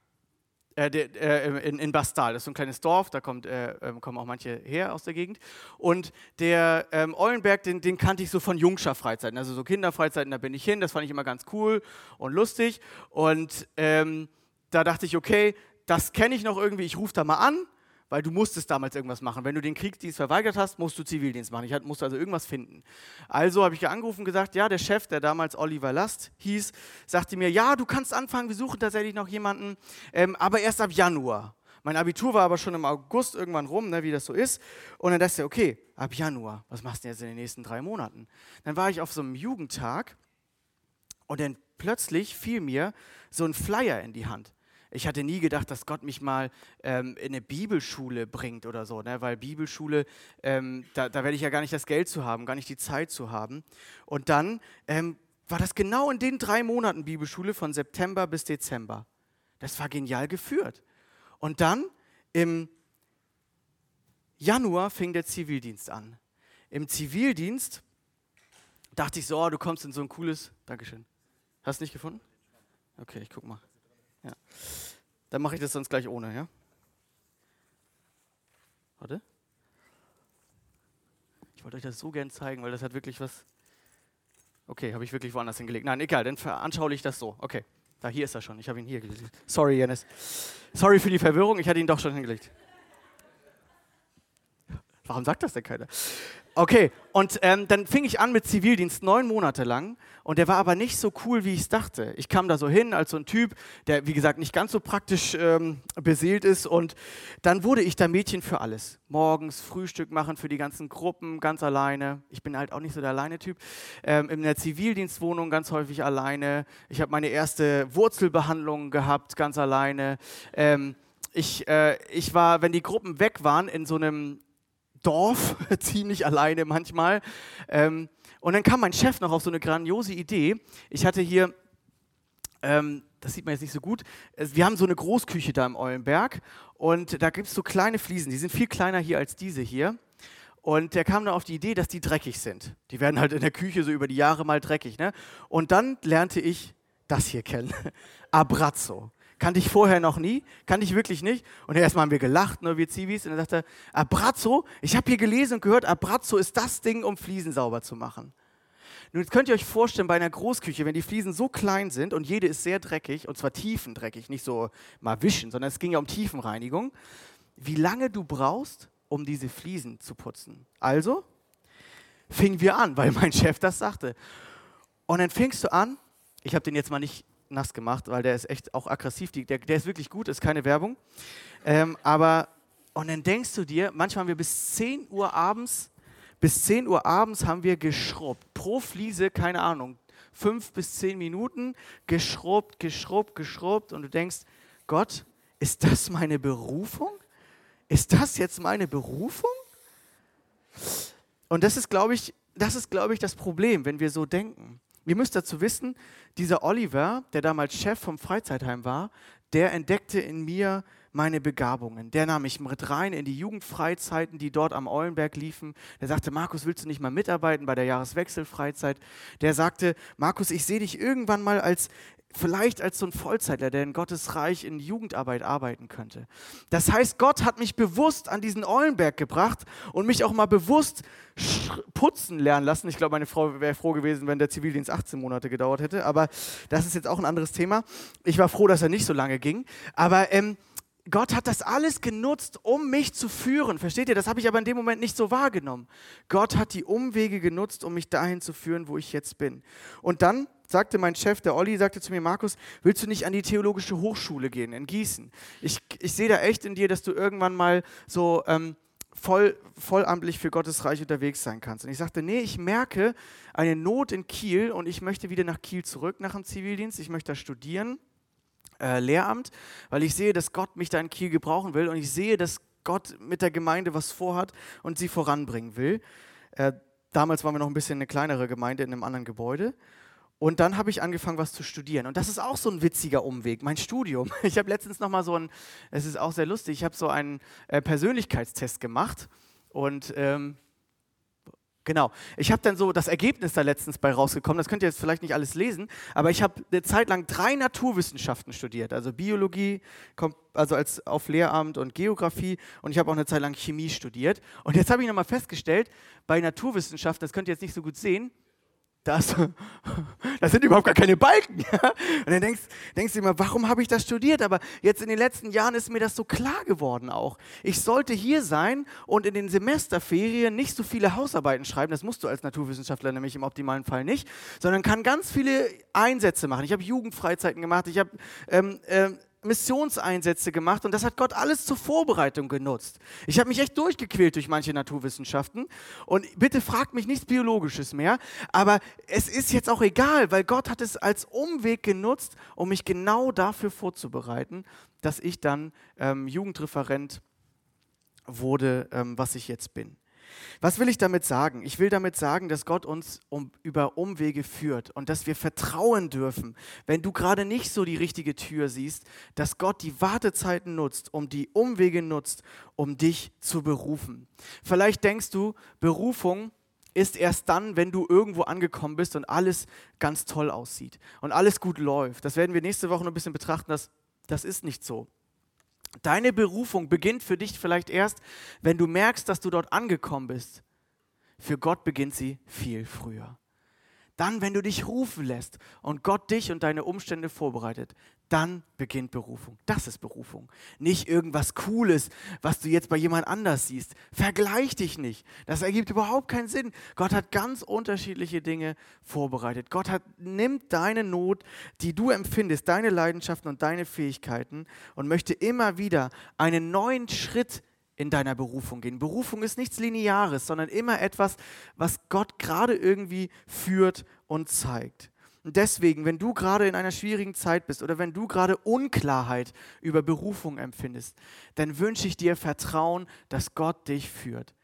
Äh, äh, in, in, Bastal, das ist so ein kleines Dorf, da kommt, äh, ähm, kommen auch manche her aus der Gegend. Und der ähm, Eulenberg, den, den, kannte ich so von Jungscher-Freizeiten, also so Kinderfreizeiten, da bin ich hin, das fand ich immer ganz cool und lustig. Und ähm, da dachte ich, okay, das kenne ich noch irgendwie, ich rufe da mal an, weil du musstest damals irgendwas machen. Wenn du den Kriegsdienst verweigert hast, musst du Zivildienst machen. Ich musste also irgendwas finden. Also habe ich angerufen und gesagt, ja, der Chef, der damals Oliver Last hieß, sagte mir, ja, du kannst anfangen, wir suchen tatsächlich noch jemanden, ähm, aber erst ab Januar. Mein Abitur war aber schon im August irgendwann rum, ne, wie das so ist. Und dann dachte ich, okay, ab Januar, was machst du jetzt in den nächsten drei Monaten? Dann war ich auf so einem Jugendtag und dann plötzlich fiel mir so ein Flyer in die Hand. Ich hatte nie gedacht, dass Gott mich mal ähm, in eine Bibelschule bringt oder so, ne? weil Bibelschule, ähm, da, da werde ich ja gar nicht das Geld zu haben, gar nicht die Zeit zu haben. Und dann ähm, war das genau in den drei Monaten Bibelschule von September bis Dezember. Das war genial geführt. Und dann im Januar fing der Zivildienst an. Im Zivildienst dachte ich so, oh, du kommst in so ein cooles, Dankeschön. Hast du nicht gefunden? Okay, ich guck mal. Ja. Dann mache ich das sonst gleich ohne, ja? Warte. Ich wollte euch das so gern zeigen, weil das hat wirklich was. Okay, habe ich wirklich woanders hingelegt. Nein, egal, dann veranschauliche ich das so. Okay, da hier ist er schon. Ich habe ihn hier gelegt. Sorry, Janis. Sorry für die Verwirrung, ich hatte ihn doch schon hingelegt. Warum sagt das denn keiner? Okay, und ähm, dann fing ich an mit Zivildienst neun Monate lang und der war aber nicht so cool, wie ich es dachte. Ich kam da so hin als so ein Typ, der wie gesagt nicht ganz so praktisch ähm, beseelt ist und dann wurde ich da Mädchen für alles. Morgens Frühstück machen für die ganzen Gruppen, ganz alleine. Ich bin halt auch nicht so der Alleine-Typ. Ähm, in der Zivildienstwohnung ganz häufig alleine. Ich habe meine erste Wurzelbehandlung gehabt, ganz alleine. Ähm, ich, äh, ich war, wenn die Gruppen weg waren, in so einem Dorf, ziemlich alleine manchmal. Ähm, und dann kam mein Chef noch auf so eine grandiose Idee. Ich hatte hier, ähm, das sieht man jetzt nicht so gut, wir haben so eine Großküche da im Eulenberg und da gibt es so kleine Fliesen, die sind viel kleiner hier als diese hier. Und der kam dann auf die Idee, dass die dreckig sind. Die werden halt in der Küche so über die Jahre mal dreckig. Ne? Und dann lernte ich das hier kennen. Abrazzo. Kannte ich vorher noch nie, kannte ich wirklich nicht. Und erstmal haben wir gelacht, ne, wir Zivis. Und dann sagte er, Abrazzo, ich habe hier gelesen und gehört, Abrazzo ist das Ding, um Fliesen sauber zu machen. Nun jetzt könnt ihr euch vorstellen, bei einer Großküche, wenn die Fliesen so klein sind und jede ist sehr dreckig, und zwar tiefendreckig, nicht so mal wischen, sondern es ging ja um Tiefenreinigung, wie lange du brauchst, um diese Fliesen zu putzen. Also fingen wir an, weil mein Chef das sagte. Und dann fingst du an, ich habe den jetzt mal nicht nass gemacht, weil der ist echt auch aggressiv. Der, der ist wirklich gut, ist keine Werbung. Ähm, aber, und dann denkst du dir, manchmal haben wir bis 10 Uhr abends, bis 10 Uhr abends haben wir geschrubbt. Pro Fliese, keine Ahnung, fünf bis zehn Minuten geschrubbt, geschrubbt, geschrubbt. Und du denkst, Gott, ist das meine Berufung? Ist das jetzt meine Berufung? Und das ist, glaube ich, das ist, glaube ich, das Problem, wenn wir so denken. Ihr müsst dazu wissen, dieser Oliver, der damals Chef vom Freizeitheim war, der entdeckte in mir meine Begabungen. Der nahm mich mit rein in die Jugendfreizeiten, die dort am Eulenberg liefen. Der sagte, Markus, willst du nicht mal mitarbeiten bei der Jahreswechselfreizeit? Der sagte, Markus, ich sehe dich irgendwann mal als vielleicht als so ein Vollzeitler, der in Gottes Reich in Jugendarbeit arbeiten könnte. Das heißt, Gott hat mich bewusst an diesen Eulenberg gebracht und mich auch mal bewusst putzen lernen lassen. Ich glaube, meine Frau wäre froh gewesen, wenn der Zivildienst 18 Monate gedauert hätte, aber das ist jetzt auch ein anderes Thema. Ich war froh, dass er nicht so lange ging. Aber ähm, Gott hat das alles genutzt, um mich zu führen. Versteht ihr? Das habe ich aber in dem Moment nicht so wahrgenommen. Gott hat die Umwege genutzt, um mich dahin zu führen, wo ich jetzt bin. Und dann sagte mein Chef, der Olli, sagte zu mir, Markus, willst du nicht an die Theologische Hochschule gehen in Gießen? Ich, ich sehe da echt in dir, dass du irgendwann mal so ähm, voll, vollamtlich für Gottes Reich unterwegs sein kannst. Und ich sagte, nee, ich merke eine Not in Kiel und ich möchte wieder nach Kiel zurück nach dem Zivildienst. Ich möchte da studieren äh, Lehramt, weil ich sehe, dass Gott mich da in Kiel gebrauchen will und ich sehe, dass Gott mit der Gemeinde was vorhat und sie voranbringen will. Äh, damals waren wir noch ein bisschen eine kleinere Gemeinde in einem anderen Gebäude. Und dann habe ich angefangen, was zu studieren. Und das ist auch so ein witziger Umweg, mein Studium. Ich habe letztens noch mal so ein, es ist auch sehr lustig, ich habe so einen äh, Persönlichkeitstest gemacht und ähm, Genau. Ich habe dann so das Ergebnis da letztens bei rausgekommen. Das könnt ihr jetzt vielleicht nicht alles lesen, aber ich habe eine Zeit lang drei Naturwissenschaften studiert, also Biologie, also als auf Lehramt und Geografie und ich habe auch eine Zeit lang Chemie studiert. Und jetzt habe ich nochmal festgestellt, bei Naturwissenschaften, das könnt ihr jetzt nicht so gut sehen, das, das sind überhaupt gar keine Balken. Und dann denkst, denkst du immer, warum habe ich das studiert? Aber jetzt in den letzten Jahren ist mir das so klar geworden auch. Ich sollte hier sein und in den Semesterferien nicht so viele Hausarbeiten schreiben. Das musst du als Naturwissenschaftler nämlich im optimalen Fall nicht, sondern kann ganz viele Einsätze machen. Ich habe Jugendfreizeiten gemacht, ich habe ähm, ähm, Missionseinsätze gemacht und das hat Gott alles zur Vorbereitung genutzt. Ich habe mich echt durchgequält durch manche Naturwissenschaften und bitte fragt mich nichts Biologisches mehr, aber es ist jetzt auch egal, weil Gott hat es als Umweg genutzt, um mich genau dafür vorzubereiten, dass ich dann ähm, Jugendreferent wurde, ähm, was ich jetzt bin. Was will ich damit sagen? Ich will damit sagen, dass Gott uns um, über Umwege führt und dass wir vertrauen dürfen, wenn du gerade nicht so die richtige Tür siehst, dass Gott die Wartezeiten nutzt, um die Umwege nutzt, um dich zu berufen. Vielleicht denkst du, Berufung ist erst dann, wenn du irgendwo angekommen bist und alles ganz toll aussieht und alles gut läuft. Das werden wir nächste Woche noch ein bisschen betrachten. Das, das ist nicht so. Deine Berufung beginnt für dich vielleicht erst, wenn du merkst, dass du dort angekommen bist. Für Gott beginnt sie viel früher. Dann, wenn du dich rufen lässt und Gott dich und deine Umstände vorbereitet, dann beginnt Berufung. Das ist Berufung. Nicht irgendwas Cooles, was du jetzt bei jemand anders siehst. Vergleich dich nicht. Das ergibt überhaupt keinen Sinn. Gott hat ganz unterschiedliche Dinge vorbereitet. Gott hat, nimmt deine Not, die du empfindest, deine Leidenschaften und deine Fähigkeiten und möchte immer wieder einen neuen Schritt in deiner Berufung gehen. Berufung ist nichts Lineares, sondern immer etwas, was Gott gerade irgendwie führt und zeigt. Und deswegen, wenn du gerade in einer schwierigen Zeit bist oder wenn du gerade Unklarheit über Berufung empfindest, dann wünsche ich dir Vertrauen, dass Gott dich führt.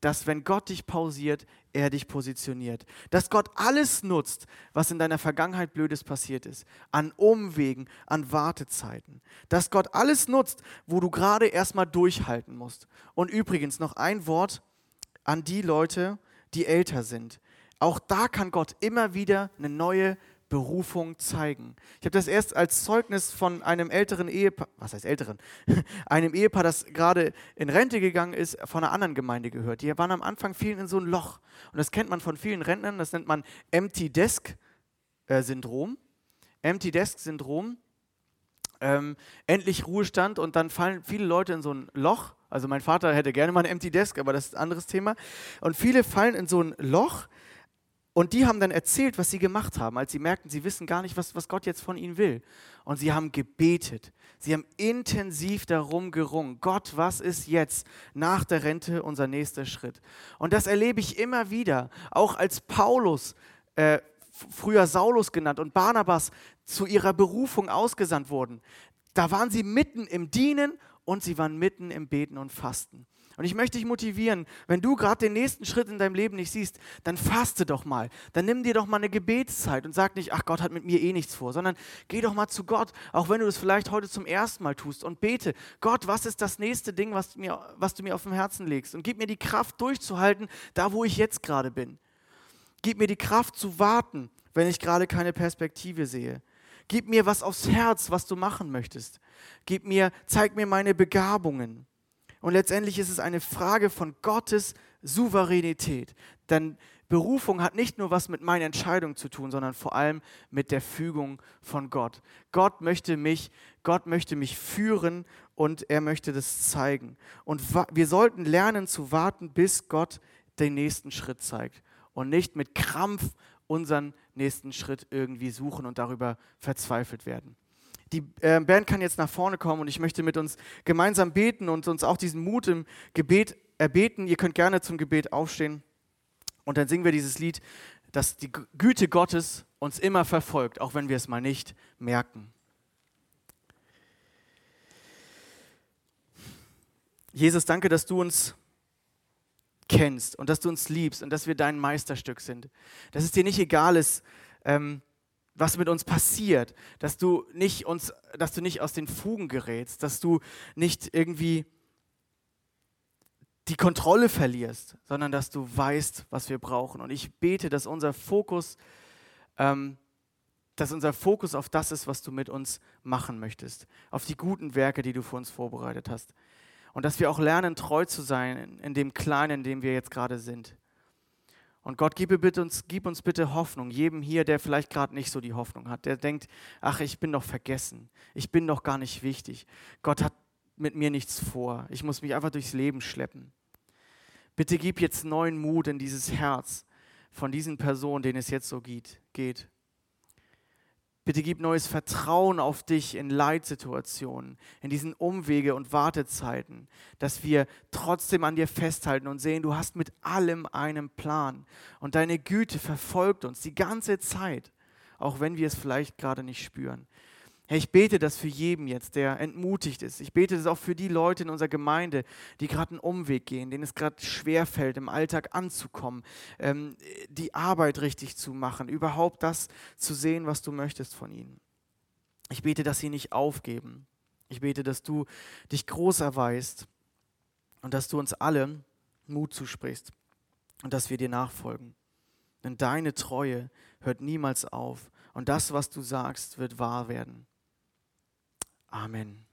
Dass wenn Gott dich pausiert, er dich positioniert. Dass Gott alles nutzt, was in deiner Vergangenheit Blödes passiert ist. An Umwegen, an Wartezeiten. Dass Gott alles nutzt, wo du gerade erstmal durchhalten musst. Und übrigens noch ein Wort an die Leute, die älter sind. Auch da kann Gott immer wieder eine neue Berufung zeigen. Ich habe das erst als Zeugnis von einem älteren Ehepaar, was heißt älteren, einem Ehepaar, das gerade in Rente gegangen ist, von einer anderen Gemeinde gehört. Die waren am Anfang vielen in so ein Loch. Und das kennt man von vielen Rentnern, das nennt man Empty Desk Syndrom. Empty Desk Syndrom. Ähm, endlich Ruhestand und dann fallen viele Leute in so ein Loch. Also mein Vater hätte gerne mal ein Empty Desk, aber das ist ein anderes Thema. Und viele fallen in so ein Loch und die haben dann erzählt, was sie gemacht haben, als sie merkten, sie wissen gar nicht, was, was Gott jetzt von ihnen will. Und sie haben gebetet. Sie haben intensiv darum gerungen. Gott, was ist jetzt nach der Rente unser nächster Schritt? Und das erlebe ich immer wieder, auch als Paulus, äh, früher Saulus genannt, und Barnabas zu ihrer Berufung ausgesandt wurden. Da waren sie mitten im Dienen und sie waren mitten im Beten und Fasten. Und ich möchte dich motivieren, wenn du gerade den nächsten Schritt in deinem Leben nicht siehst, dann faste doch mal. Dann nimm dir doch mal eine Gebetszeit und sag nicht, ach Gott hat mit mir eh nichts vor, sondern geh doch mal zu Gott, auch wenn du das vielleicht heute zum ersten Mal tust und bete, Gott, was ist das nächste Ding, was du mir, was du mir auf dem Herzen legst? Und gib mir die Kraft durchzuhalten, da wo ich jetzt gerade bin. Gib mir die Kraft zu warten, wenn ich gerade keine Perspektive sehe. Gib mir was aufs Herz, was du machen möchtest. Gib mir, zeig mir meine Begabungen. Und letztendlich ist es eine Frage von Gottes Souveränität. Denn Berufung hat nicht nur was mit meiner Entscheidung zu tun, sondern vor allem mit der Fügung von Gott. Gott möchte mich, Gott möchte mich führen und er möchte das zeigen. Und wir sollten lernen zu warten, bis Gott den nächsten Schritt zeigt und nicht mit Krampf unseren nächsten Schritt irgendwie suchen und darüber verzweifelt werden. Die äh, Band kann jetzt nach vorne kommen und ich möchte mit uns gemeinsam beten und uns auch diesen Mut im Gebet erbeten. Ihr könnt gerne zum Gebet aufstehen und dann singen wir dieses Lied, dass die Güte Gottes uns immer verfolgt, auch wenn wir es mal nicht merken. Jesus, danke, dass du uns kennst und dass du uns liebst und dass wir dein Meisterstück sind. Dass es dir nicht egal ist, ähm, was mit uns passiert, dass du nicht uns, dass du nicht aus den Fugen gerätst, dass du nicht irgendwie die Kontrolle verlierst, sondern dass du weißt, was wir brauchen. Und ich bete, dass unser Fokus, ähm, dass unser Fokus auf das ist, was du mit uns machen möchtest, auf die guten Werke, die du für uns vorbereitet hast. Und dass wir auch lernen, treu zu sein in dem Kleinen, in dem wir jetzt gerade sind. Und Gott, gib, uns, gib uns bitte Hoffnung, jedem hier, der vielleicht gerade nicht so die Hoffnung hat, der denkt, ach, ich bin doch vergessen, ich bin doch gar nicht wichtig, Gott hat mit mir nichts vor, ich muss mich einfach durchs Leben schleppen. Bitte gib jetzt neuen Mut in dieses Herz von diesen Personen, denen es jetzt so geht. Bitte gib neues Vertrauen auf dich in Leitsituationen, in diesen Umwege und Wartezeiten, dass wir trotzdem an dir festhalten und sehen, du hast mit allem einen Plan und deine Güte verfolgt uns die ganze Zeit, auch wenn wir es vielleicht gerade nicht spüren. Herr, ich bete das für jeden jetzt, der entmutigt ist. Ich bete das auch für die Leute in unserer Gemeinde, die gerade einen Umweg gehen, denen es gerade schwerfällt, im Alltag anzukommen, ähm, die Arbeit richtig zu machen, überhaupt das zu sehen, was du möchtest von ihnen. Ich bete, dass sie nicht aufgeben. Ich bete, dass du dich groß erweist und dass du uns alle Mut zusprichst und dass wir dir nachfolgen. Denn deine Treue hört niemals auf und das, was du sagst, wird wahr werden. Amen.